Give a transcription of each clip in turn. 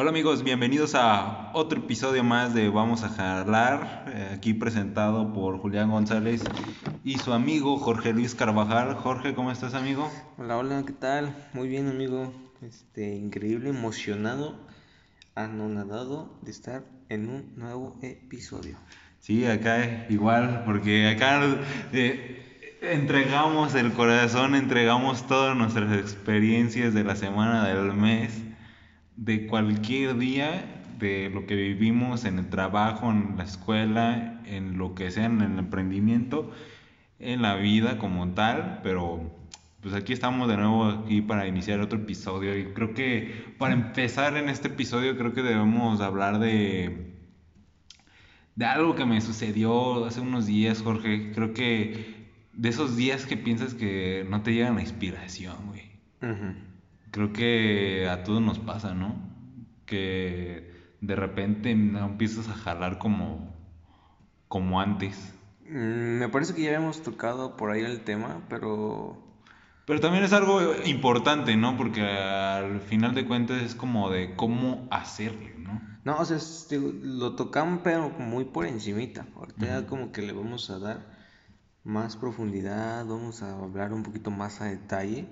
Hola amigos, bienvenidos a otro episodio más de Vamos a Jalar, eh, aquí presentado por Julián González y su amigo Jorge Luis Carvajal. Jorge, ¿cómo estás amigo? Hola, hola, ¿qué tal? Muy bien amigo, este, increíble, emocionado, anonadado de estar en un nuevo episodio. Sí, acá igual, porque acá eh, entregamos el corazón, entregamos todas nuestras experiencias de la semana, del mes de cualquier día, de lo que vivimos en el trabajo, en la escuela, en lo que sea, en el emprendimiento, en la vida como tal, pero pues aquí estamos de nuevo aquí para iniciar otro episodio y creo que para empezar en este episodio creo que debemos hablar de de algo que me sucedió hace unos días, Jorge. Creo que de esos días que piensas que no te llega la inspiración, güey. Creo que a todos nos pasa, ¿no? Que de repente no empiezas a jalar como, como antes. Mm, me parece que ya habíamos tocado por ahí el tema, pero... Pero también es algo importante, ¿no? Porque al final de cuentas es como de cómo hacerlo, ¿no? No, o sea, lo tocamos pero muy por encimita. Ahorita ya como que le vamos a dar más profundidad, vamos a hablar un poquito más a detalle.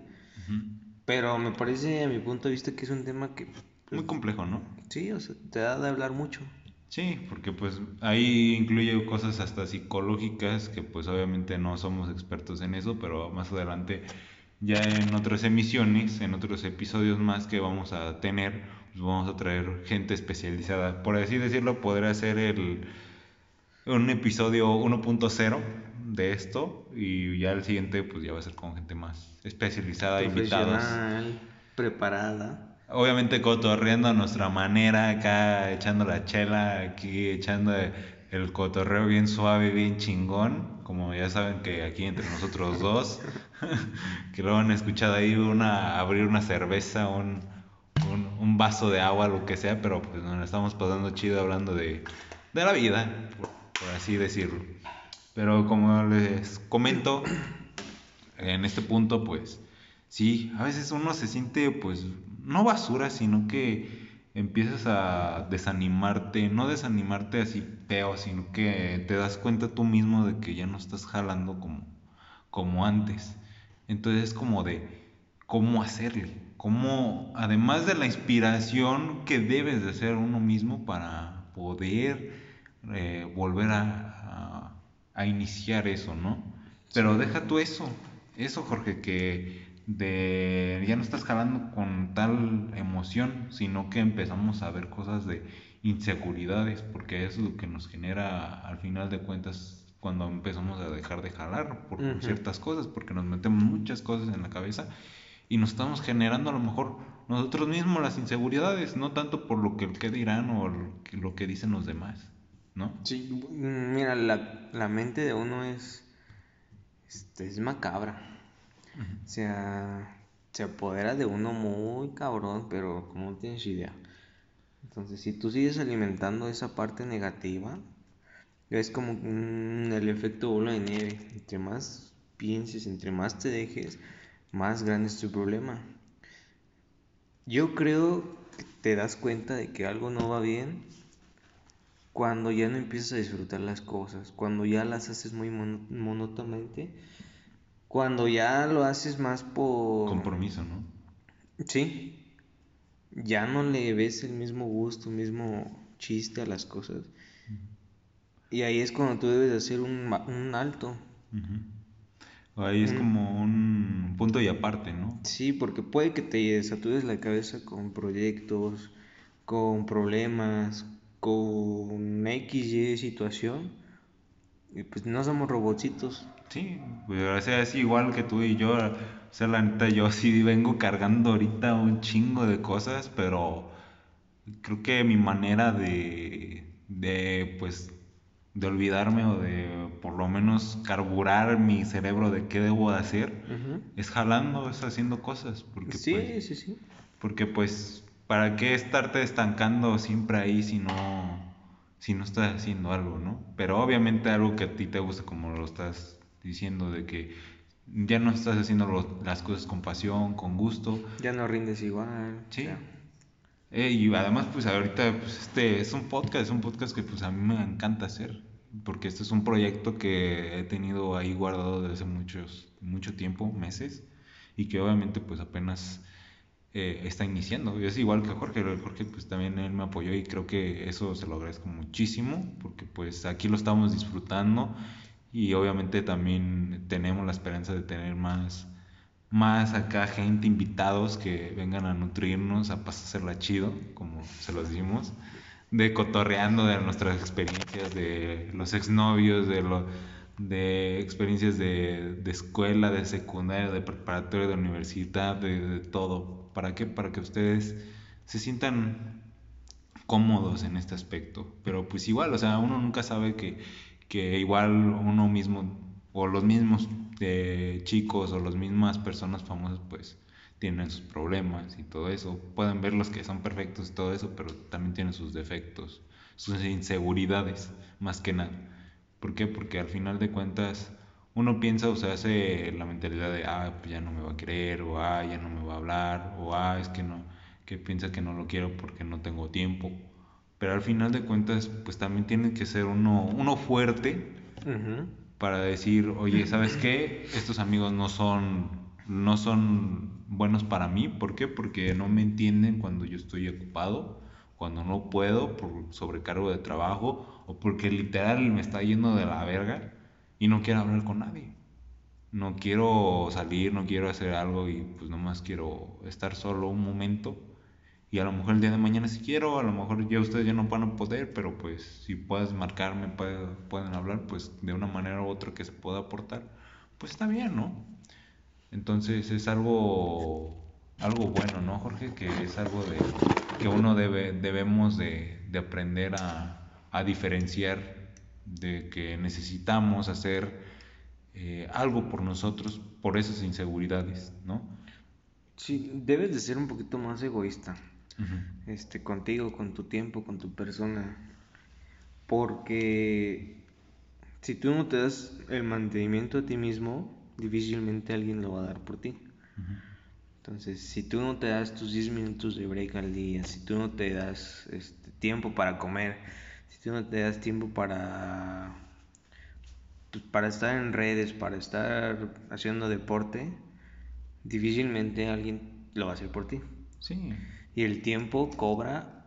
Pero me parece, a mi punto de vista, que es un tema que... Pues, Muy complejo, ¿no? Sí, o sea, te da de hablar mucho. Sí, porque pues ahí incluye cosas hasta psicológicas que pues obviamente no somos expertos en eso, pero más adelante ya en otras emisiones, en otros episodios más que vamos a tener, pues vamos a traer gente especializada. Por así decirlo, podría ser el un episodio 1.0 de esto y ya el siguiente pues ya va a ser con gente más especializada, invitados. preparada. Obviamente cotorreando a nuestra manera, acá echando la chela, aquí echando el cotorreo bien suave, bien chingón, como ya saben que aquí entre nosotros dos, que lo han escuchado ahí una, abrir una cerveza, un, un, un, vaso de agua, lo que sea, pero pues nos estamos pasando chido hablando de, de la vida, por así decirlo. Pero como les comento, en este punto, pues sí, a veces uno se siente, pues, no basura, sino que empiezas a desanimarte, no desanimarte así peo, sino que te das cuenta tú mismo de que ya no estás jalando como, como antes. Entonces es como de cómo hacerle, cómo, además de la inspiración que debes de ser uno mismo para poder eh, volver a, a, iniciar eso, ¿no? Pero deja tú eso, eso Jorge, que de ya no estás jalando con tal emoción, sino que empezamos a ver cosas de inseguridades, porque eso es lo que nos genera al final de cuentas cuando empezamos a dejar de jalar por ciertas cosas, porque nos metemos muchas cosas en la cabeza y nos estamos generando a lo mejor nosotros mismos las inseguridades, no tanto por lo que, que dirán o lo que dicen los demás. ¿No? Sí, mira, la, la mente de uno es, este, es macabra. O sea, se apodera de uno muy cabrón, pero como no tienes idea. Entonces, si tú sigues alimentando esa parte negativa, es como el efecto bola de nieve. Entre más pienses, entre más te dejes, más grande es tu problema. Yo creo que te das cuenta de que algo no va bien cuando ya no empiezas a disfrutar las cosas, cuando ya las haces muy monótonamente, cuando ya lo haces más por... Compromiso, ¿no? Sí. Ya no le ves el mismo gusto, el mismo chiste a las cosas. Y ahí es cuando tú debes hacer un, un alto. Ahí es como un punto y aparte, ¿no? Sí, porque puede que te satures la cabeza con proyectos, con problemas, con X, Y situación. Y pues no somos robotcitos. Sí, pues o sea, es igual que tú y yo. O sea, la neta, yo sí vengo cargando ahorita un chingo de cosas, pero creo que mi manera de, de pues, de olvidarme o de por lo menos carburar mi cerebro de qué debo de hacer, es jalando, es haciendo cosas. Porque, sí, pues, sí, sí. Porque pues ¿para qué estarte estancando siempre ahí si no, si no estás haciendo algo, ¿no? Pero obviamente algo que a ti te gusta, como lo estás diciendo, de que ya no estás haciendo las cosas con pasión, con gusto. Ya no rindes igual. Sí. Eh, y además, pues ahorita, pues este es un podcast, es un podcast que pues a mí me encanta hacer, porque este es un proyecto que he tenido ahí guardado desde hace muchos, mucho tiempo, meses, y que obviamente pues apenas eh, está iniciando. Es igual que Jorge, Jorge pues también él me apoyó y creo que eso se lo agradezco muchísimo, porque pues aquí lo estamos disfrutando y obviamente también tenemos la esperanza de tener más más acá gente, invitados que vengan a nutrirnos, a pasársela chido, como se los dimos, de cotorreando de nuestras experiencias, de los exnovios, de, lo, de experiencias de, de escuela, de secundaria, de preparatoria, de universidad, de, todo. ¿Para qué? Para que ustedes se sientan cómodos en este aspecto. Pero pues igual, o sea, uno nunca sabe que, que igual uno mismo o los mismos eh, chicos o las mismas personas famosas pues tienen sus problemas y todo eso. Pueden ver los que son perfectos y todo eso, pero también tienen sus defectos, sus inseguridades, más que nada. ¿Por qué? Porque al final de cuentas uno piensa o se hace la mentalidad de, ah, pues ya no me va a querer, o ah, ya no me va a hablar, o ah, es que no, que piensa que no lo quiero porque no tengo tiempo. Pero al final de cuentas, pues también tiene que ser uno, uno fuerte para decir, oye, ¿sabes qué? Estos amigos no son, no son buenos para mí. ¿Por qué? Porque no me entienden cuando yo estoy ocupado, cuando no puedo por sobrecargo de trabajo o porque literal me está yendo de la verga y no quiero hablar con nadie. No quiero salir, no quiero hacer algo y pues nomás quiero estar solo un momento y a lo mejor el día de mañana si quiero, a lo mejor ya ustedes ya no van a poder, pero pues si puedes marcarme, pueden hablar, pues de una manera u otra que se pueda aportar, pues está bien, ¿no? Entonces es algo, algo bueno, ¿no, Jorge? Que es algo de, que uno debe, debemos de, de aprender a, a, diferenciar de que necesitamos hacer eh, algo por nosotros, por esas inseguridades, ¿no? Sí, debes de ser un poquito más egoísta este, contigo, con tu tiempo, con tu persona. Porque si tú no te das el mantenimiento a ti mismo, difícilmente alguien lo va a dar por ti. Entonces, si tú no te das tus 10 minutos de break al día, si tú no te das este, tiempo para comer, si tú no te das tiempo para, pues, para estar en redes, para estar haciendo deporte, difícilmente alguien lo va a hacer por ti. Sí. Y el tiempo cobra.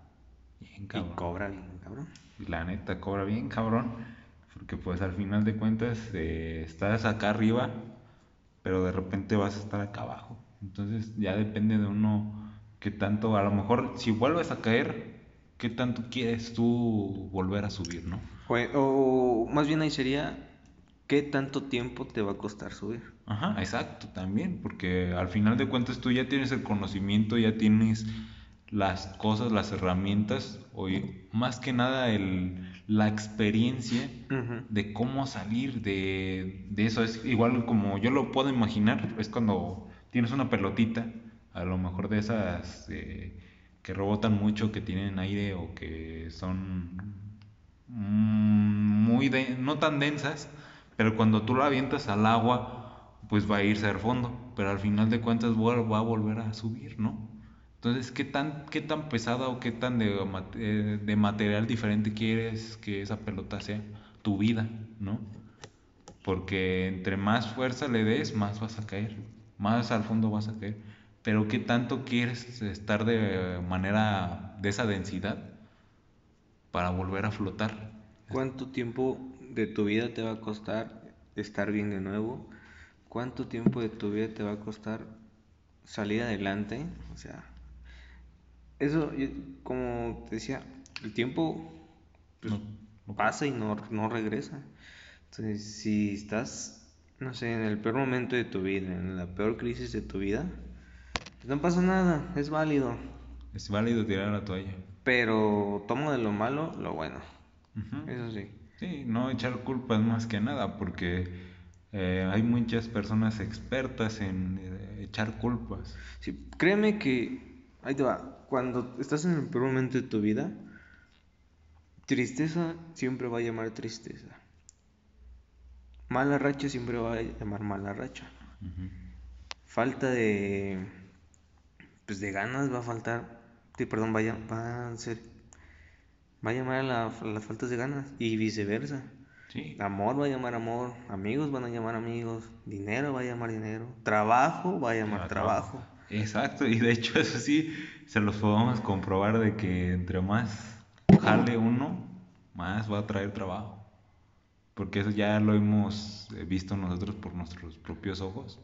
Bien cabrón. Y cobra bien cabrón. Y la neta cobra bien cabrón. Porque pues al final de cuentas eh, estás acá arriba, pero de repente vas a estar acá abajo. Entonces ya depende de uno qué tanto, a lo mejor si vuelves a caer, qué tanto quieres tú volver a subir, ¿no? O, más bien ahí sería, ¿qué tanto tiempo te va a costar subir? Ajá, exacto, también, porque al final de cuentas tú ya tienes el conocimiento, ya tienes las cosas, las herramientas, o más que nada el, la experiencia de cómo salir de, de, eso. Es igual como yo lo puedo imaginar, es cuando tienes una pelotita, a lo mejor de esas eh, que rebotan mucho, que tienen aire o que son mm, muy de, no tan densas, pero cuando tú la avientas al agua, pues va a irse al fondo, pero al final de cuentas va a volver a subir, ¿no? Entonces, ¿qué tan, qué tan pesada o qué tan de, eh, de, material diferente quieres que esa pelota sea? Tu vida, ¿no? Porque entre más fuerza le des, más vas a caer, más al fondo vas a caer. Pero ¿qué tanto quieres estar de manera, de esa densidad para volver a flotar? ¿Cuánto tiempo de tu vida te va a costar estar bien de nuevo? ¿Cuánto tiempo de tu vida te va a costar salir adelante? O sea, eso, como te decía, el tiempo pues, pasa y no, no regresa. Entonces, si estás, no sé, en el peor momento de tu vida, en la peor crisis de tu vida, no pasa nada, es válido. Es válido tirar la toalla. Pero tomo de lo malo lo bueno. Eso sí. Sí, no echar culpas más que nada, porque eh, hay muchas personas expertas en eh, echar culpas. Sí, créeme que, ahí te va, cuando estás en el peor momento de tu vida, tristeza siempre va a llamar tristeza. Mala racha siempre va a llamar mala racha. Falta de pues de ganas va a faltar perdón, va a, llam- va a ser, va a llamar a, la- a las faltas de ganas y viceversa. Sí. Amor va a llamar amor, amigos van a llamar amigos, dinero va a llamar dinero, trabajo va a llamar Ah, trabajo. Exacto, y de hecho eso sí, se los podemos comprobar de que entre más jale uno, más va a traer trabajo. Porque eso ya lo hemos eh, visto nosotros por nuestros propios ojos,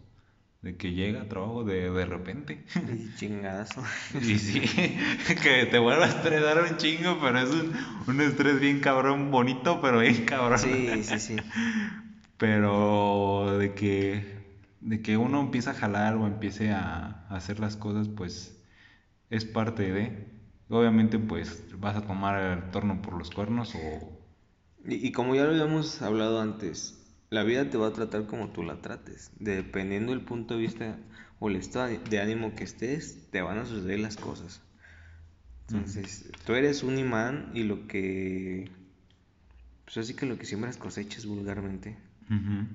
de que llega trabajo de, de repente. Y chingadazo. Y sí, que te vuelva a estresar un chingo, pero es un, un estrés bien cabrón, bonito, pero bien cabrón. Sí, sí, sí. Pero de que, de que uno empiece a jalar o empiece a, a hacer las cosas, pues es parte de. Obviamente, pues vas a tomar el torno por los cuernos o. Y, y como ya lo habíamos hablado antes, la vida te va a tratar como tú la trates. Dependiendo del punto de vista o el estado de ánimo que estés, te van a suceder las cosas. Entonces, tú eres un imán y lo que... Pues así que lo que siembras cosechas vulgarmente. Ujú.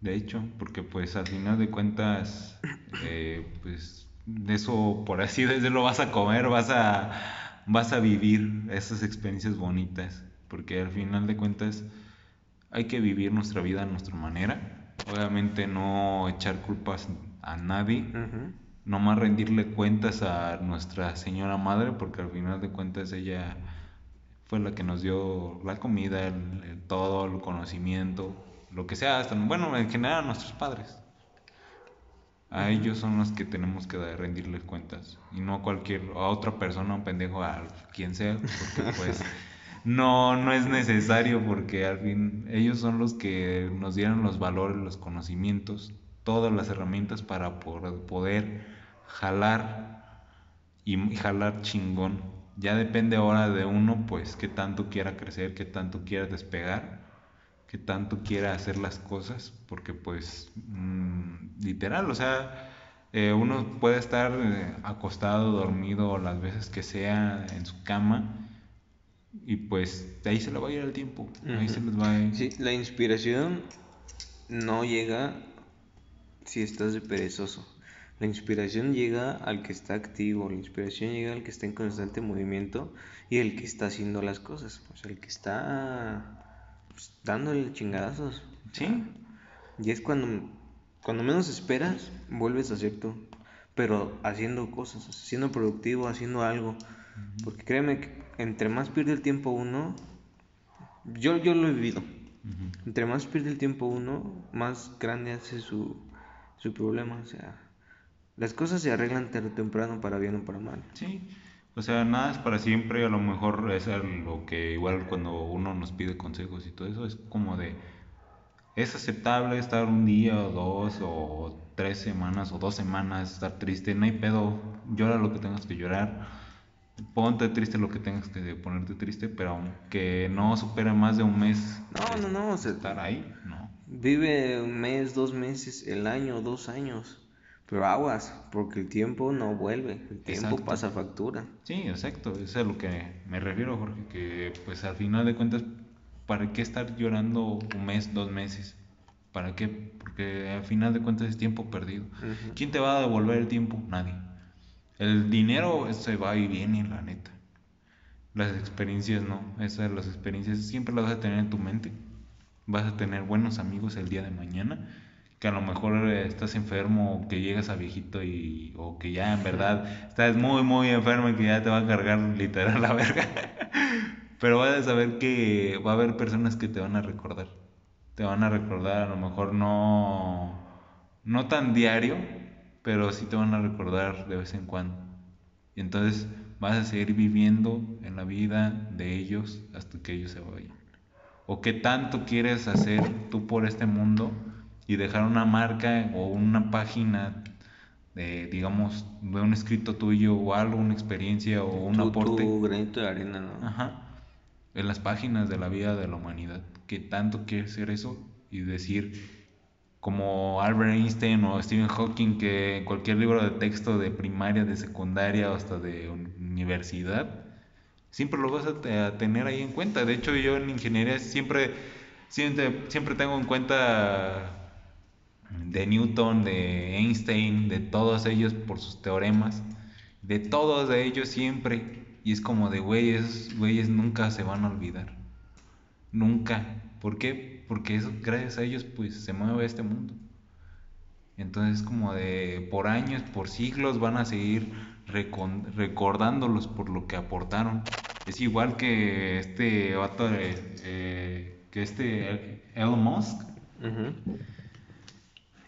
De hecho, porque pues al final de cuentas, eh, pues de eso, por así decirlo, vas a comer, vas a, vas a vivir esas experiencias bonitas, porque al final de cuentas hay que vivir nuestra vida a nuestra manera, obviamente no echar culpas a nadie, Ujú. no más rendirle cuentas a nuestra señora madre, porque al final de cuentas ella fue la que nos dio la comida, el- el todo, el conocimiento, lo que sea, hasta, bueno, en general a nuestros padres. A ellos son los que tenemos que dar- rendirles cuentas y no a cualquier, a otra persona, un pendejo, a quien sea, porque pues no, no es necesario porque al fin ellos son los que nos dieron los valores, los conocimientos, todas las herramientas para poder jalar y y jalar chingón. Ya depende ahora de uno, pues, qué tanto quiera crecer, qué tanto quiera despegar, qué tanto quiera hacer las cosas, porque pues, mm, literal, o sea, eh, uno puede estar eh, acostado, dormido, las veces que sea, en su cama, y pues de ahí se le va a ir el tiempo, ahí se les va a ir. Sí, la inspiración no llega si estás de perezoso. La inspiración llega al que está activo, la inspiración llega al que está en constante movimiento y el que está haciendo las cosas, o sea, el que está pues, dándole chingadazos. Sí, Y es cuando, cuando menos esperas, vuelves a hacer tú, pero haciendo cosas, siendo productivo, haciendo algo. Porque créeme que entre más pierde el tiempo uno, yo, yo lo he vivido. Entre más pierde el tiempo uno, más grande hace su, su problema. O sea, las cosas se arreglan tarde o temprano para bien o para mal. Sí, o sea, nada es para siempre, a lo mejor es lo que igual cuando uno nos pide consejos y todo eso es como de, es aceptable estar un día o dos o tres semanas o dos semanas, estar triste, no hay pedo, llora lo que tengas que llorar, ponte triste lo que tengas que ponerte triste, pero aunque no supere más de un mes No, no, no, o sea, estar ahí, ¿no? Vive un mes, dos meses, el año, dos años. Pero aguas, porque el tiempo no vuelve, el tiempo Exacto. pasa factura. Sí, exacto, eso es a lo que me refiero, Jorge, que pues al final de cuentas, ¿para qué estar llorando un mes, dos meses? ¿Para qué? Porque al final de cuentas es tiempo perdido. ¿Quién te va a devolver el tiempo? Nadie. El dinero se va y viene, la neta. Las experiencias no, esas las experiencias siempre las vas a tener en tu mente. Vas a tener buenos amigos el día de mañana, que a lo mejor eh, estás enfermo o que llegas a viejito y o que ya en verdad estás muy muy enfermo y que ya te va a cargar literal la verga. Pero vas a saber que va a haber personas que te van a recordar. Te van a recordar a lo mejor no no tan diario, pero sí te van a recordar de vez en cuando. Y entonces vas a seguir viviendo en la vida de ellos hasta que ellos se vayan. O qué tanto quieres hacer tú por este mundo y dejar una marca o una página de, digamos, de un escrito tuyo o algo, una experiencia o un Tu- aporte. Tu granito de arena, ¿no? Ajá. En las páginas de la vida de la humanidad. ¿Qué tanto quieres hacer eso? Y decir, como Albert Einstein o Stephen Hawking, que cualquier libro de texto de primaria, de secundaria o hasta de un- universidad, siempre lo vas a, te- a tener ahí en cuenta. De hecho, yo en ingeniería siempre, siempre, siempre tengo en cuenta de Newton, de Einstein, de todos ellos por sus teoremas. de todos ellos siempre. Y es como de güeyes, güeyes nunca se van a olvidar. Nunca. ¿Por qué? Porque eso, gracias a ellos pues se mueve este mundo. Entonces como de por años, por siglos van a seguir recordándolos por lo que aportaron. Es igual que este vato eh, que este Elon Musk.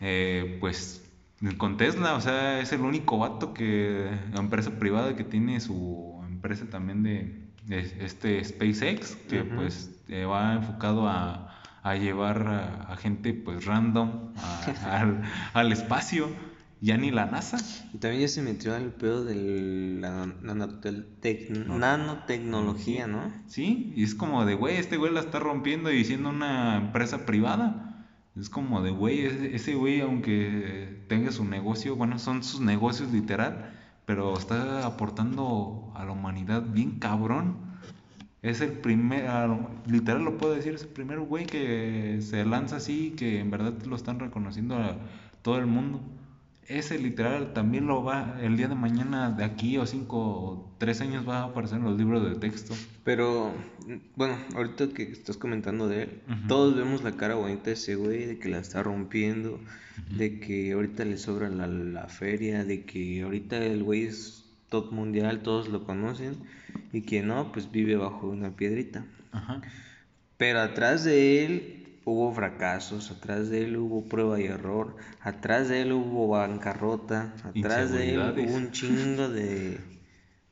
Eh, pues con Tesla, o sea, es el único vato que, empresa privada que tiene su empresa también de, este SpaceX, que pues eh, va enfocado a, llevar a, gente pues random al, espacio, ya ni la NASA. Y también ya se metió al pedo de la nanotecnología, ¿no? Sí, y es como de, güey, este güey la está rompiendo y siendo una empresa privada. Es como de, güey, ese güey, aunque tenga su negocio, bueno, son sus negocios literal, pero está aportando a la humanidad bien cabrón. Es el primer, literal lo puedo decir, es el primer güey que se lanza así, que en verdad lo están reconociendo a todo el mundo. Ese literal también lo va, el día de mañana, de aquí o cinco o tres años va a aparecer en los libros de texto. Pero, bueno, ahorita que estás comentando de él, todos vemos la cara bonita de ese güey, de que la está rompiendo, de que ahorita le sobra la, la feria, de que ahorita el güey es top mundial, todos lo conocen, y que no, pues vive bajo una piedrita. Pero atrás de él hubo fracasos, atrás de él hubo prueba y error, atrás de él hubo bancarrota, atrás de él hubo un chingo de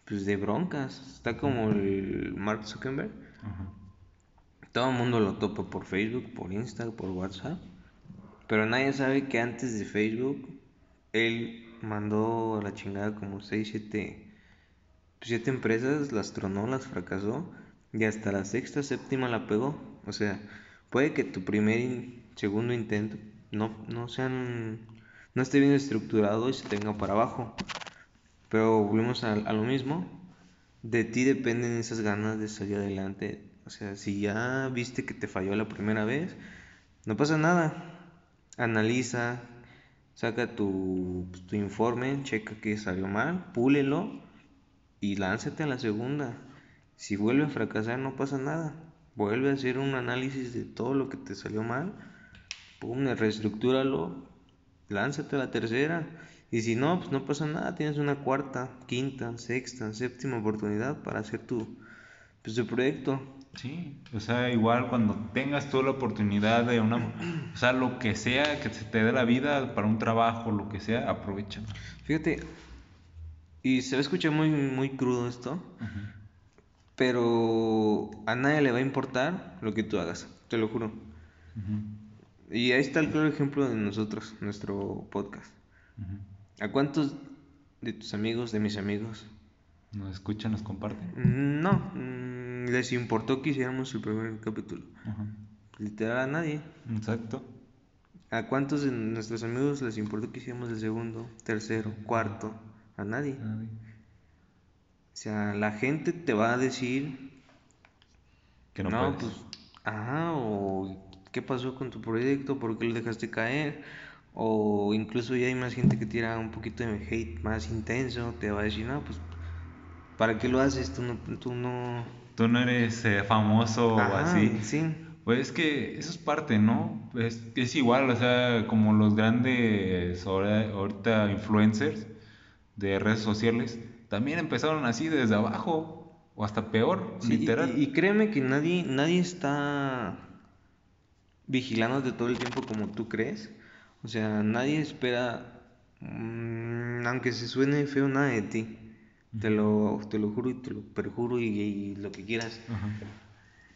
pues de broncas. Está como el Mark Zuckerberg. Todo el mundo lo topa por Facebook, por Instagram, por WhatsApp. Pero nadie sabe que antes de Facebook él mandó a la chingada como 6, 7 siete empresas, las tronó, las fracasó y hasta la sexta, séptima la pegó. O sea, Puede que tu primer y segundo intento no, no sean no esté bien estructurado y se tenga para abajo. Pero volvemos a, lo mismo. De ti dependen esas ganas de salir adelante. O sea, si ya viste que te falló la primera vez, no pasa nada. Analiza, saca tu, pues, tu informe, checa que salió mal, púlelo y lánzate a la segunda. Si vuelve a fracasar, no pasa nada vuelve a hacer un análisis de todo lo que te salió mal, pum, reestructúralo, lánzate a la tercera. Y si no, pues no pasa nada, tienes una cuarta, quinta, sexta, séptima oportunidad para hacer tu, pues, tu proyecto. Sí, o sea, igual cuando tengas tú la oportunidad de una, o sea, lo que sea que se te dé la vida para un trabajo, lo que sea, aprovecha. Fíjate, y se va a escuchar muy, muy crudo esto, pero a nadie le va a importar lo que tú hagas, te lo juro. Y ahí está el claro ejemplo de nosotros, nuestro podcast. ¿A cuántos de tus amigos, de mis amigos? ¿Nos escuchan, nos comparten? No, les importó que hiciéramos el primer capítulo. Literal a nadie. Exacto. ¿A cuántos de nuestros amigos les importó que hiciéramos el segundo, tercero, cuarto? A nadie. A nadie. O sea, la gente te va a decir que no, no pues, ajá, o qué pasó con tu proyecto, por qué lo dejaste caer, o incluso ya hay más gente que tira un poquito de hate más intenso, te va a decir, no, pues, ¿para qué lo haces? Tú no, tú no... Tú no eres eh, famoso o así. Sí. Pues es que eso es parte, ¿no? Es, es igual, o sea, como los grandes ahorita influencers de redes sociales, también empezaron así desde abajo o hasta peor, literal. Y, créeme que nadie, nadie está vigilándote todo el tiempo como tú crees. O sea, nadie espera, mm, aunque se suene feo, nada de ti. Te lo, te lo juro y te lo perjuro y, lo que quieras.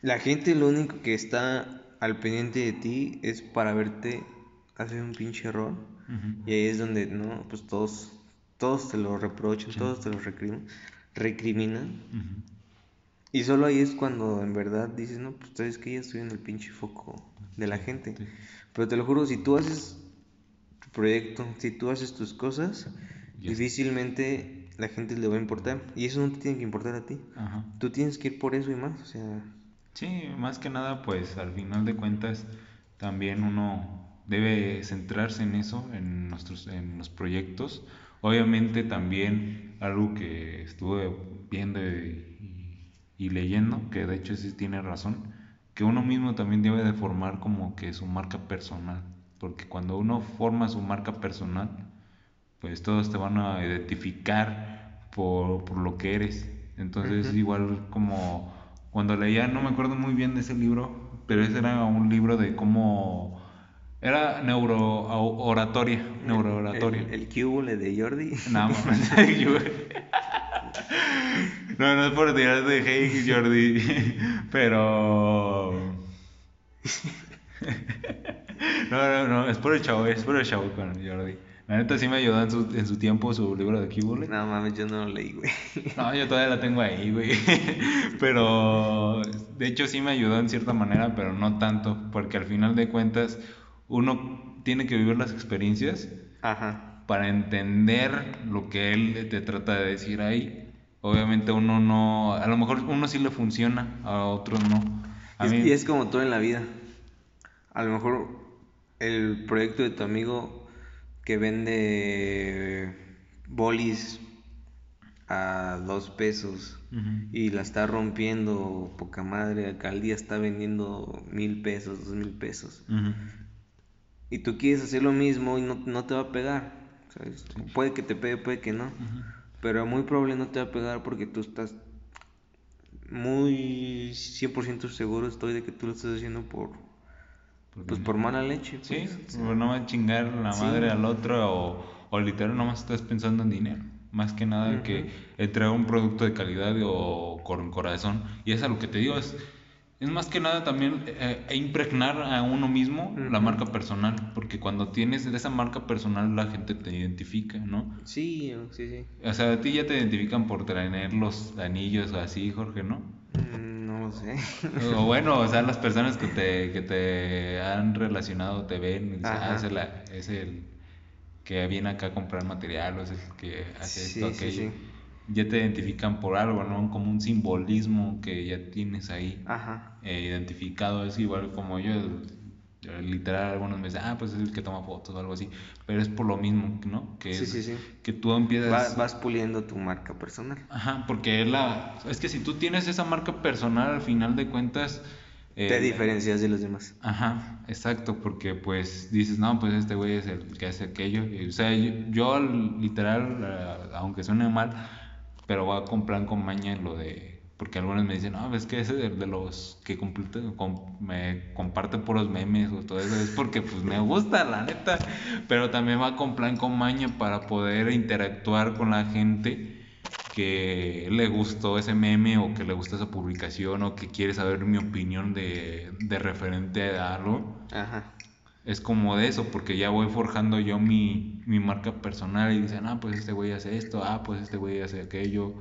La gente lo único que está al pendiente de ti es para verte hacer un pinche error. Y ahí es donde, no, pues todos todos te lo reprochan, todos te lo recriminan. Y solo ahí es cuando en verdad dices, no, pues sabes que ya estoy en el pinche foco de la gente. Pero te lo juro, si tú haces tu proyecto, si tú haces tus cosas, difícilmente la gente le va a importar. Y eso no te tiene que importar a ti. Tú tienes que ir por eso y más. O sea... Sí, más que nada, pues al final de cuentas, también uno debe centrarse en eso, en, nuestros, en los proyectos Obviamente también algo que estuve viendo y, leyendo, que de hecho sí tiene razón, que uno mismo también debe de formar como que su marca personal, porque cuando uno forma su marca personal, pues todos te van a identificar por, por lo que eres. Entonces, igual como cuando leía, no me acuerdo muy bien de ese libro, pero ese era un libro de cómo era neurooratoria, neurooratoria. El, el, el de Jordi. No, no, no es por tirar de hey Jordi, pero no, no, no, es por el chavo, es por el chavo con Jordi. La neta sí me ayudó en su, en su tiempo su libro de Kibble. No mames, yo no lo leí, güey. No, yo todavía la tengo ahí, güey. Pero de hecho sí me ayudó en cierta manera, pero no tanto, porque al final de cuentas uno tiene que vivir las experiencias para entender lo que él te trata de decir ahí. Obviamente uno no, a lo mejor uno sí le funciona, a otros no. Y es como todo en la vida. A lo mejor el proyecto de tu amigo que vende bolis a dos pesos y la está rompiendo poca madre, acá al día está vendiendo mil pesos, dos mil pesos y tú quieres hacer lo mismo y no, no te va a pegar. Puede que te pegue, puede que no. Pero muy probable no te va a pegar porque tú estás muy 100% seguro estoy de que tú lo estás haciendo por pues por mala leche. Sí, pues. no va a chingar la madre al otro o, o literal nomás estás pensando en dinero. Más que nada que entregar un producto de calidad o con corazón. Y es a lo que te digo, es es más que nada también eh, e impregnar a uno mismo la marca personal, porque cuando tienes esa marca personal la gente te identifica, ¿no? Sí, sí, sí. O sea, a ti ya te identifican por tener los anillos así, Jorge, ¿no? Sé. o bueno, o sea, las personas que te, que te han relacionado te ven y dicen, ah, es, el que viene acá a comprar material, o es el que hace esto, aquello ya te identifican por algo, ¿no? Como un simbolismo que ya tienes ahí Ajá. Eh, identificado. Es igual como yo, literal, algunos me dicen, ah, pues es el que toma fotos o algo así. Pero es por lo mismo, ¿no? Que, sí, sí, sí. que tú empiezas. Vas, puliendo tu marca personal. Ajá, porque es la. Es que si tú tienes esa marca personal, al final de cuentas. te eh, diferencias de los demás. Ajá, exacto, porque pues dices, no, pues este güey es el que hace aquello. o sea, yo, yo literal, aunque suene mal, pero voy a comprar con maña lo de porque algunos me dicen, no, ves que ese de, de los que me comparten puros memes o todo eso, es porque pues me gusta, la neta, pero también va con plan con maña para poder interactuar con la gente que le gustó ese meme o que le gusta esa publicación o que quiere saber mi opinión de, de referente a algo. Ajá. Es como de eso, porque ya voy forjando yo mi, mi marca personal y dicen, ah, pues este güey hace esto, ah, pues este güey hace aquello,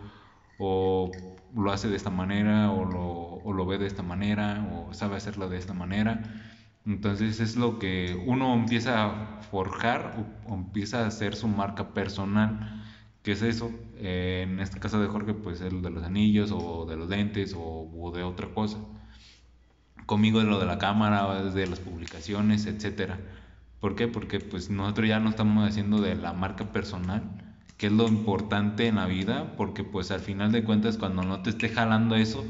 o lo hace de esta manera, o lo, o lo ve de esta manera, o sabe hacerlo de esta manera. Entonces es lo que uno empieza a forjar o, empieza a hacer su marca personal. ¿Qué es eso? Eh, en este caso de Jorge, pues el de los anillos, o de los lentes, o, o de otra cosa conmigo de lo de la cámara, desde las publicaciones, etcétera. ¿Por qué? Porque pues nosotros ya no estamos haciendo de la marca personal, que es lo importante en la vida, porque pues al final de cuentas cuando no te esté jalando eso,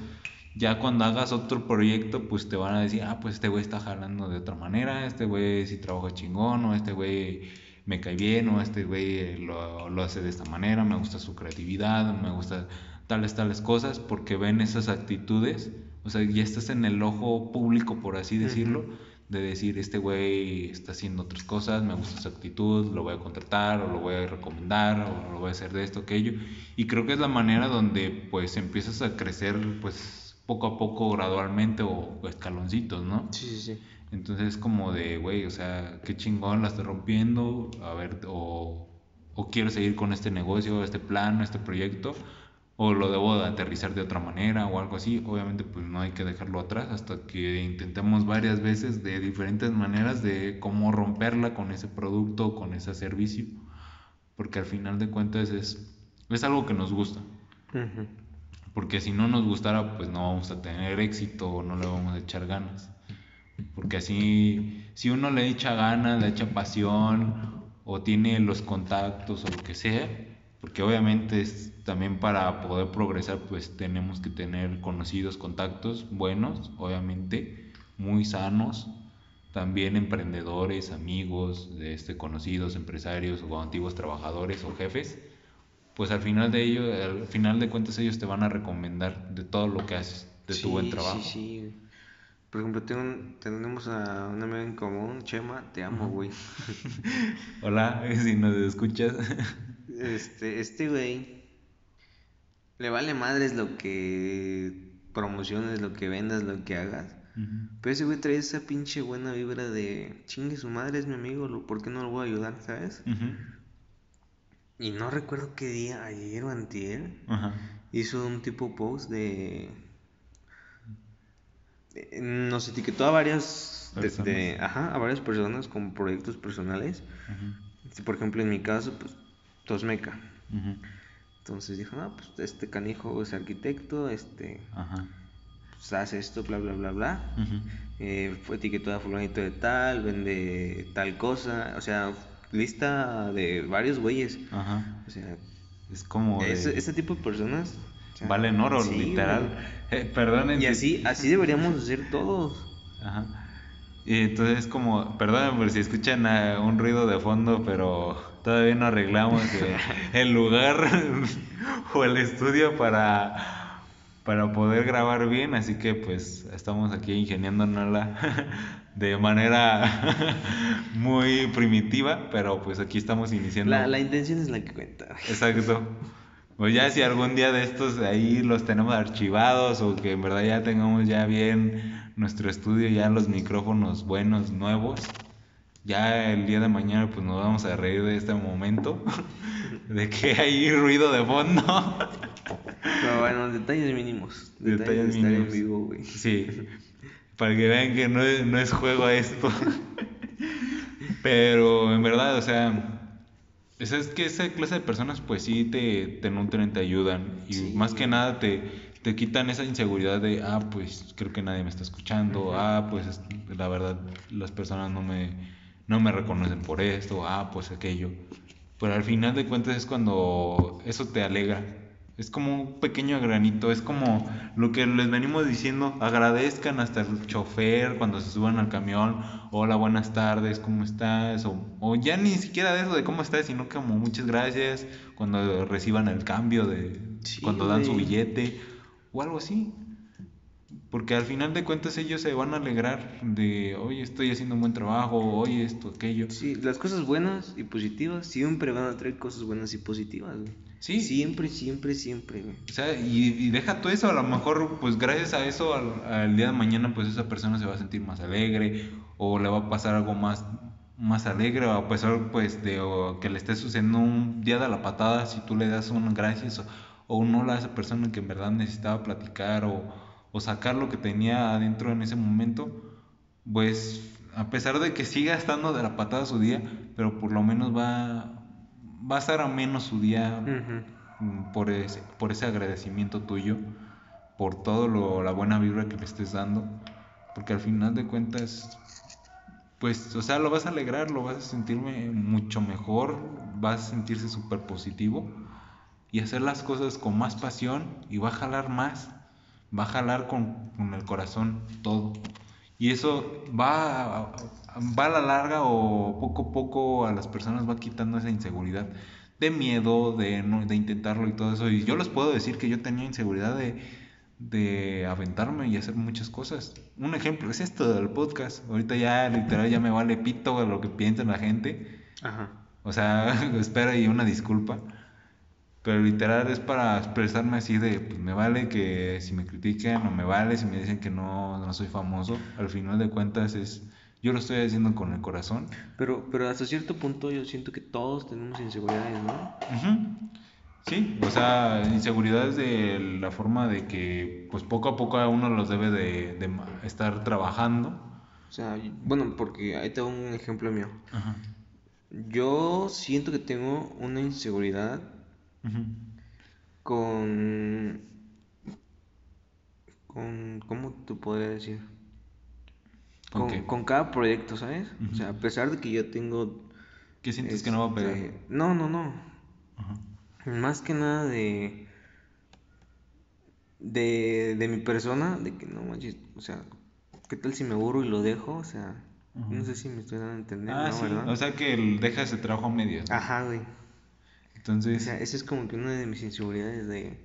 ya cuando hagas otro proyecto, pues te van a decir, ah, pues este güey está jalando de otra manera, este güey sí trabaja chingón, o este güey me cae bien, o este güey lo, lo hace de esta manera, me gusta su creatividad, me gusta tales, tales cosas, porque ven esas actitudes o sea, ya estás en el ojo público, por así decirlo, de decir, este güey está haciendo otras cosas, me gusta su actitud, lo voy a contratar, o lo voy a recomendar, o lo voy a hacer de esto, aquello. Y creo que es la manera donde, pues, empiezas a crecer, pues, poco a poco, gradualmente, o, escaloncitos, ¿no? Sí, sí, sí. Entonces es como de, güey, o sea, qué chingón la estoy rompiendo, a ver, o, o quiero seguir con este negocio, este plan, este proyecto o lo debo de aterrizar de otra manera o algo así, obviamente pues no hay que dejarlo atrás hasta que intentemos varias veces de diferentes maneras de cómo romperla con ese producto, con ese servicio, porque al final de cuentas es, es algo que nos gusta. Porque si no nos gustara, pues no vamos a tener éxito o no le vamos a echar ganas. Porque así, si uno le echa ganas, le echa pasión o tiene los contactos o lo que sea, porque obviamente es también para poder progresar pues tenemos que tener conocidos contactos buenos obviamente muy sanos también emprendedores amigos este conocidos empresarios o antiguos trabajadores o jefes pues al final de ello al final de cuentas ellos te van a recomendar de todo lo que haces de tu buen trabajo Sí, sí. Por ejemplo, tengo, tenemos a una amiga en común, Chema, te amo, güey. hola si nos escuchas Este, este güey le vale madres lo que promociones, lo que vendas, lo que hagas. Pero ese güey trae esa pinche buena vibra de chingue su madre, es mi amigo, ¿por qué no lo voy a ayudar, sabes? Y no recuerdo qué día, ayer o antier, hizo un tipo post de... Nos etiquetó a varias... de- Personas. de- ajá, a varias personas con proyectos personales. Por ejemplo, en mi caso, pues, Tosmeca. Entonces dijo, no, pues este canijo es arquitecto, este, Ajá. pues hace esto, bla, bla, bla, bla. Ujú. Eh, fue etiquetado a fulanito de tal, vende tal cosa, o sea, lista de varios güeyes. Ajá. O sea, Es como de- ese, ese tipo de personas... o sea, valen oro, sí, literal. Eh, perdonen. Y así, así deberíamos ser todos. Ajá. Y entonces como, perdonen por si escuchan un ruido de fondo, pero todavía no arreglamos el lugar o el estudio para, para poder grabar bien, así que pues estamos aquí ingeniándonosla de manera muy primitiva, pero pues aquí estamos iniciando. La, la intención es la que cuenta. Exacto. Pues ya si algún día de estos ahí los tenemos archivados o que en verdad ya tengamos ya bien nuestro estudio, ya los micrófonos buenos, nuevos, ya el día de mañana pues nos vamos a reír de este momento, de que hay ruido de fondo. Pero bueno, detalles mínimos. Detalles, Detalles de estar en mínimos. vivo, güey. Sí, para que vean que no es, no es juego esto. Pero en verdad, o sea, es, que esa clase de personas pues sí te, te nutren, te ayudan y Sí. más que nada te, te quitan esa inseguridad de, ah, pues creo que nadie me está escuchando, ah, pues es- la verdad las personas no me, no me reconocen por esto, ah, pues aquello. Pero al final de cuentas es cuando eso te alegra. Es como un pequeño granito, es como lo que les venimos diciendo, agradezcan hasta el chofer cuando se suban al camión, hola, buenas tardes, ¿cómo estás? O, o ya ni siquiera de eso de cómo estás, sino como muchas gracias cuando reciban el cambio de Sí, cuando dan su billete o algo así. Porque al final de cuentas ellos se van a alegrar de, oye, estoy haciendo un buen trabajo, oye, esto, aquello. Sí, las cosas buenas y positivas siempre van a traer cosas buenas y positivas, güey. Sí. Siempre, siempre, siempre, güey. O sea, y, y deja todo eso, a lo mejor, pues gracias a eso, al, al día de mañana, pues esa persona se va a sentir más alegre, o le va a pasar algo más, más alegre, o a pesar, pues, de o que le esté sucediendo un día de la patada, si tú le das un gracias o, o un hola a esa persona que en verdad necesitaba platicar o, o sacar lo que tenía adentro en ese momento, pues, a pesar de que siga estando de la patada su día, pero por lo menos va, va a estar a menos su día por ese, por ese agradecimiento tuyo, por todo lo, la buena vibra que le estés dando, porque al final de cuentas, pues, o sea, lo vas a alegrar, lo vas a sentirme mucho mejor, vas a sentirse súper positivo y hacer las cosas con más pasión y va a jalar más, va a jalar con, con el corazón todo. Y eso va a, va a la larga o poco a poco a las personas va quitando esa inseguridad de miedo, de, no- de intentarlo y todo eso. Y yo les puedo decir que yo tenía inseguridad de, de aventarme y hacer muchas cosas. Un ejemplo es esto del podcast. Ahorita ya literal ya me vale pito lo que piensa la gente. Ajá. O sea, espera y una disculpa. Pero literal es para expresarme así de, pues me vale que si me critican o me vale si me dicen que no, no soy famoso. Al final de cuentas es, yo lo estoy haciendo con el corazón. Pero, pero hasta cierto punto yo siento que todos tenemos inseguridades, ¿no? Ujú. Sí, o sea, inseguridades de la forma de que pues poco a poco uno los debe de, de estar trabajando. O sea, bueno, porque ahí tengo un ejemplo mío. Ajá. Yo siento que tengo una inseguridad Con... con ¿Cómo te podría decir? ¿Con Con, cada proyecto, ¿sabes? O sea, a pesar de que yo tengo... ¿Qué sientes que no va a pegar? este, No, no, no. Ajá. Más que nada de. De, de mi persona, de que no manches, o sea, ¿qué tal si me aburro y lo dejo? O sea, no sé si me estoy dando a entender, Ah, ¿no? sí. ¿Verdad? O sea que el- deja ese trabajo a medias. ¿no? Ajá, güey. O Entonces, sea, esa es como que una de mis inseguridades de.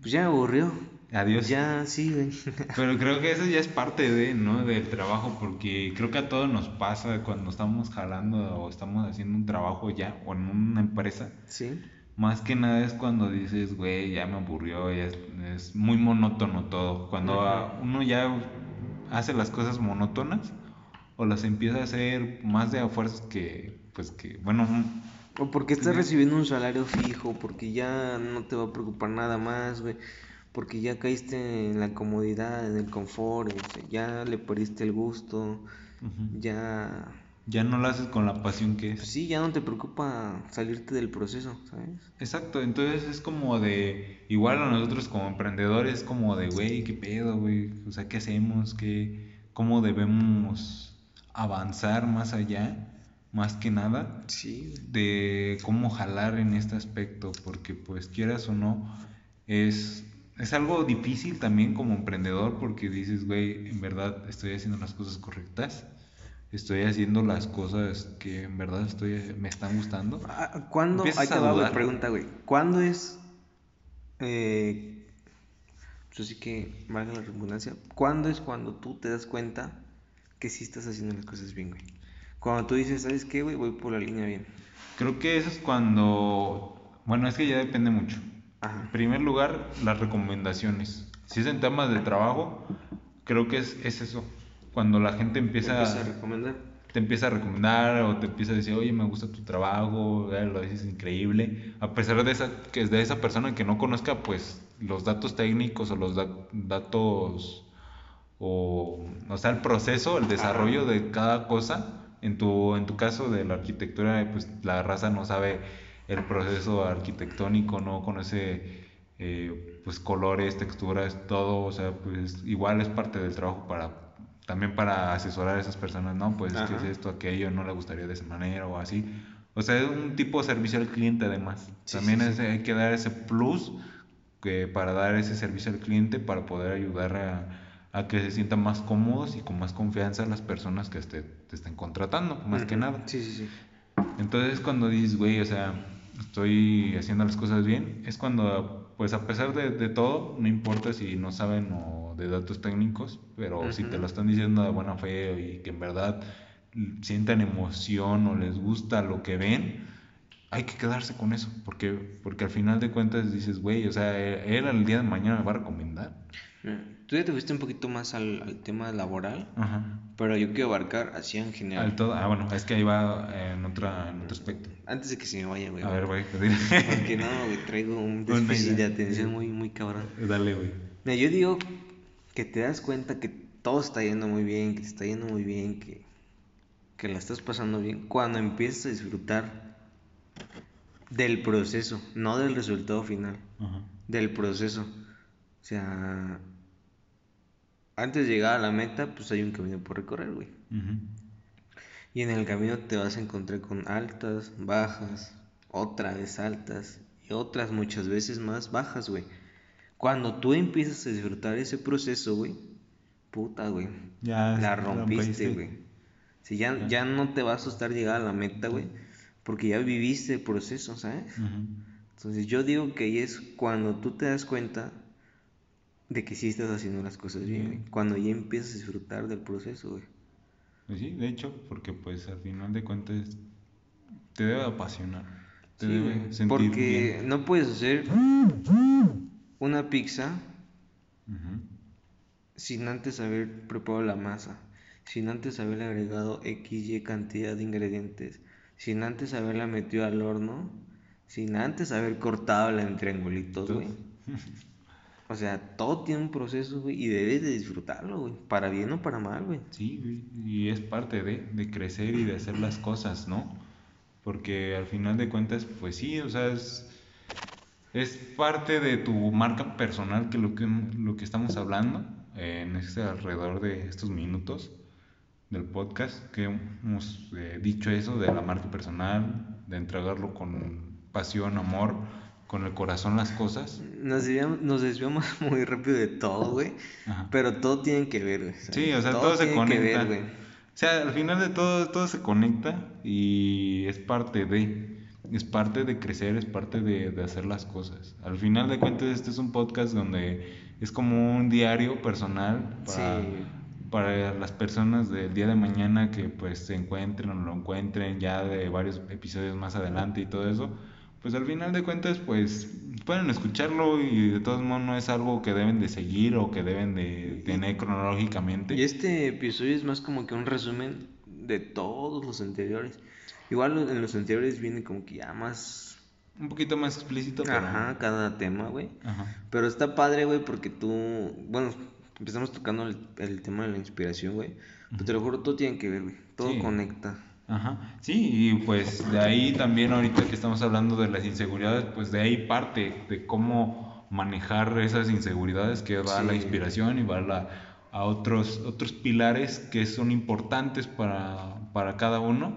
Pues ya me aburrió. adiós. Ya, sí, güey. Pero creo que eso ya es parte de, ¿no? Del trabajo, porque creo que a todos nos pasa cuando estamos jalando o estamos haciendo un trabajo ya o en una empresa. Sí. Más que nada es cuando dices, güey, ya me aburrió, ya es, es muy monótono todo. Cuando uno ya hace las cosas monótonas o las empieza a hacer más de a fuerzas que, pues que, bueno, O porque estás recibiendo un salario fijo, porque ya no te va a preocupar nada más, güey. Porque ya caíste en la comodidad, en el confort, o sea, ya le perdiste el gusto, ya... ya no lo haces con la pasión que Pues es. sí, ya no te preocupa salirte del proceso, ¿sabes? Exacto, entonces es como de, igual a nosotros como emprendedores, como de, güey, ¿qué pedo, güey? O sea, ¿qué hacemos? ¿Qué, ¿Cómo debemos avanzar más allá? Más que nada, Sí, de cómo jalar en este aspecto, porque pues quieras o no, es, es algo difícil también como emprendedor, porque dices, güey, en verdad estoy haciendo las cosas correctas, estoy haciendo las cosas que en verdad estoy, me están gustando. Ah, ¿Cuándo? Ahí te va, dudar. pregunta, güey. ¿Cuándo es... Eh, pues así que, valga la redundancia, ¿cuándo es cuando tú te das cuenta que sí estás haciendo las cosas bien, güey? Cuando tú dices, ¿sabes qué, güey? Voy por la línea bien. Creo que eso es cuando, bueno, es que ya depende mucho. Ajá. En primer lugar, las recomendaciones. Si es en temas de trabajo, creo que es, es eso. Cuando la gente Te empieza, empiezo a recomendar. te empieza a recomendar o te empieza a decir, oye, me gusta tu trabajo, eh, lo dices increíble. A pesar de esa, que es de esa persona que no conozca, pues, los datos técnicos o los da- datos o, o sea, el proceso, el desarrollo de cada cosa. En tu, en tu caso de la arquitectura, pues la raza no sabe el proceso arquitectónico, no conoce eh, pues colores, texturas, todo, o sea, pues igual es parte del trabajo para también para asesorar a esas personas, ¿no? Pues es que es Ajá. esto, aquello, no le gustaría de esa manera o así. O sea, es un tipo de servicio al cliente además. Sí, también sí, es- hay que dar ese plus que para dar ese servicio al cliente, para poder ayudar a, a que se sientan más cómodos y con más confianza las personas que te, te estén contratando, más que nada. Sí, sí, sí. Entonces cuando dices, güey, o sea, estoy haciendo las cosas bien, es cuando, pues a pesar de, de todo, no importa si no saben o de datos técnicos, pero si te lo están diciendo de buena fe y que en verdad sientan emoción o les gusta lo que ven, hay que quedarse con eso, porque, porque al final de cuentas dices, güey, o sea, él, él al día de mañana me va a recomendar. Tú ya te fuiste un poquito más al, al tema laboral, Ajá. pero yo quiero abarcar así en general. Al todo, ah, bueno, es que ahí va en, otra, en otro aspecto. Antes de que se me vaya, güey. A ver, güey, Porque no, güey, traigo un déficit de atención muy, muy cabrón. Dale, güey. Mira, yo digo que te das cuenta que todo está yendo muy bien, que te está yendo muy bien, que, que la estás pasando bien, cuando empiezas a disfrutar del proceso, no del resultado final, Ajá. del proceso. O sea, antes de llegar a la meta, pues hay un camino por recorrer, güey. Y en el camino te vas a encontrar con altas, bajas, otra vez altas y otras muchas veces más bajas, güey. Cuando tú empiezas a disfrutar ese proceso, güey, puta, güey, Ya la rompiste. rompiste, güey. Si ya, ya no te va a asustar llegar a la meta, güey, porque ya viviste el proceso, ¿sabes? Entonces yo digo que ahí es cuando tú te das cuenta de que sí estás haciendo las cosas bien. Cuando ya empiezas a disfrutar del proceso, güey. Pues sí, de hecho, porque pues al final de cuentas te debe apasionar. Te Sí, debe sentir porque bien. no puedes hacer una pizza sin antes haber preparado la masa, sin antes haberle agregado XY cantidad de ingredientes, sin antes haberla metido al horno, sin antes haber cortado en triangulitos, güey. O sea, todo tiene un proceso, güey, y debes de disfrutarlo, güey, para bien o para mal, güey. Sí, y es parte de, de crecer y de hacer las cosas, ¿no? Porque al final de cuentas, pues sí, o sea, es, es parte de tu marca personal que lo que, lo que estamos hablando eh, en este alrededor de estos minutos del podcast, que hemos eh, dicho eso de la marca personal, de entregarlo con pasión, amor con el corazón las cosas. Nos desviamos, nos desviamos muy rápido de todo, güey. Pero todo tiene que ver, güey. Sí, o sea, todo, se conecta. ver, o sea, al final de todo, todo se conecta y es parte de, es parte de crecer, es parte de, de hacer las cosas. Al final de cuentas, este es un podcast donde es como un diario personal para, Sí. Para las personas del día de mañana que pues se encuentren o lo encuentren ya de varios episodios más adelante y todo eso. Pues al final de cuentas, pues pueden escucharlo y de todos modos no es algo que deben de seguir o que deben de tener cronológicamente. Y este episodio es más como que un resumen de todos los anteriores. Igual en los anteriores viene como que ya más... Un poquito más explícito, pero... Ajá, cada tema, güey. Ajá. Pero está padre, güey, porque tú... Bueno, empezamos tocando el, el tema de la inspiración, güey. Pero te lo juro, todo tiene que ver, güey. Todo Sí. conecta. Ajá, sí, y pues de ahí también ahorita que estamos hablando de las inseguridades, pues de ahí parte de cómo manejar esas inseguridades que va a la inspiración y va a, la- a otros, otros pilares que son importantes para, para cada uno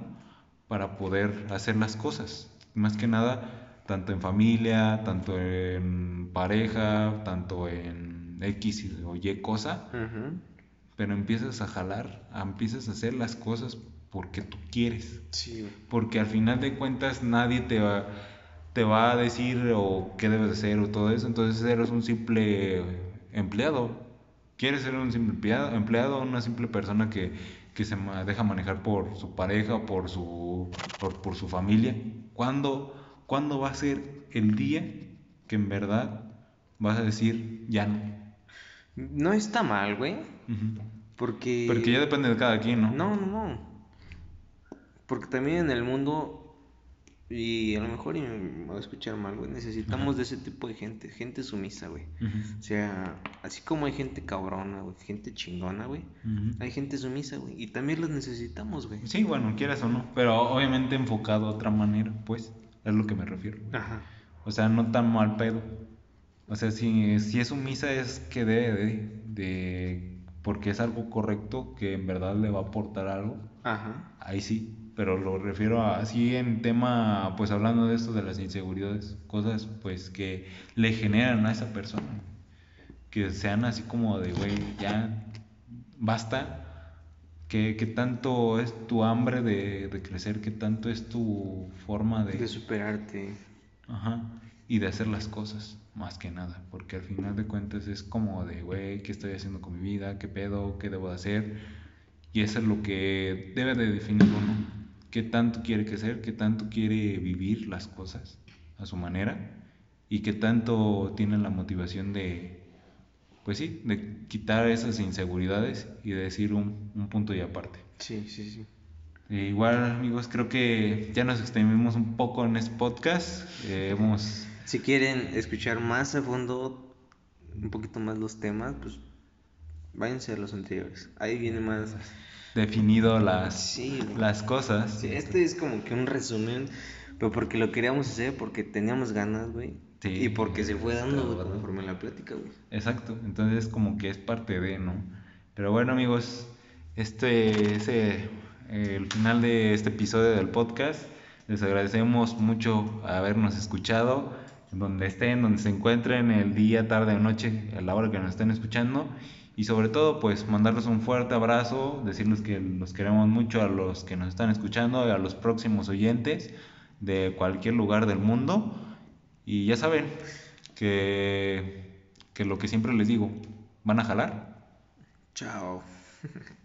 para poder hacer las cosas. Más que nada, tanto en familia, tanto en pareja, tanto en X o Y cosa, pero empiezas a jalar, empiezas a hacer las cosas porque tú quieres. Sí. Porque al final de cuentas nadie te va, te va a decir o qué debes hacer o todo eso. Entonces eres un simple empleado. Quieres ser un simple empleado, una simple persona que, que se deja manejar por su pareja o por su, por, por su familia. ¿Cuándo, ¿Cuándo va a ser el día que en verdad vas a decir ya no? No está mal, güey. Porque... Porque ya depende de cada quien, ¿no? No, no, no. Porque también en el mundo, y a lo mejor y me voy a escuchar mal, güey, necesitamos de ese tipo de gente, gente sumisa, güey. O sea, así como hay gente cabrona, güey, gente chingona, güey, hay gente sumisa, güey, y también las necesitamos, güey. Sí, bueno, quieras o no, pero obviamente enfocado de otra manera, pues, es lo que me refiero. Ajá. O sea, no tan mal pedo. O sea, si, si es sumisa es que debe de, de- porque es algo correcto, que en verdad le va a aportar algo, Ajá. ahí sí. Pero lo refiero a, así en tema, pues hablando de esto de las inseguridades, cosas pues que le generan a esa persona. Que sean así como de, güey, ya basta. ¿Qué, qué tanto es tu hambre de, de crecer? ¿Qué tanto es tu forma De superarte. Ajá. Y de hacer las cosas, más que nada. Porque al final de cuentas es como de, güey, ¿qué estoy haciendo con mi vida? ¿Qué pedo? ¿Qué debo de hacer? Y eso es lo que debe de definir uno. ¿Qué tanto quiere crecer? ¿Qué tanto quiere vivir las cosas a su manera? ¿Y qué tanto tiene la motivación de, pues sí, de quitar esas inseguridades y de decir un, un punto y aparte? Sí, sí, sí. Eh, igual, amigos, creo que ya nos extendimos un poco en este podcast. Eh, hemos Si quieren escuchar más a fondo, un poquito más los temas, pues váyanse a los anteriores. Ahí viene más. definido las, Sí, las cosas. Sí, este es como que un resumen, pero porque lo queríamos hacer, porque teníamos ganas, güey. Sí, y porque se fue dando, güey, conforme la plática, güey. Exacto, entonces como que es parte de, ¿no? Pero bueno, amigos, este es eh, el final de este episodio del podcast. Les agradecemos mucho habernos escuchado, donde estén, donde se encuentren, el día, tarde o noche, a la hora que nos estén escuchando. Y sobre todo, pues mandarles un fuerte abrazo, decirles que los queremos mucho a los que nos están escuchando y a los próximos oyentes de cualquier lugar del mundo. Y ya saben que, que lo que siempre les digo, van a jalar. Chao.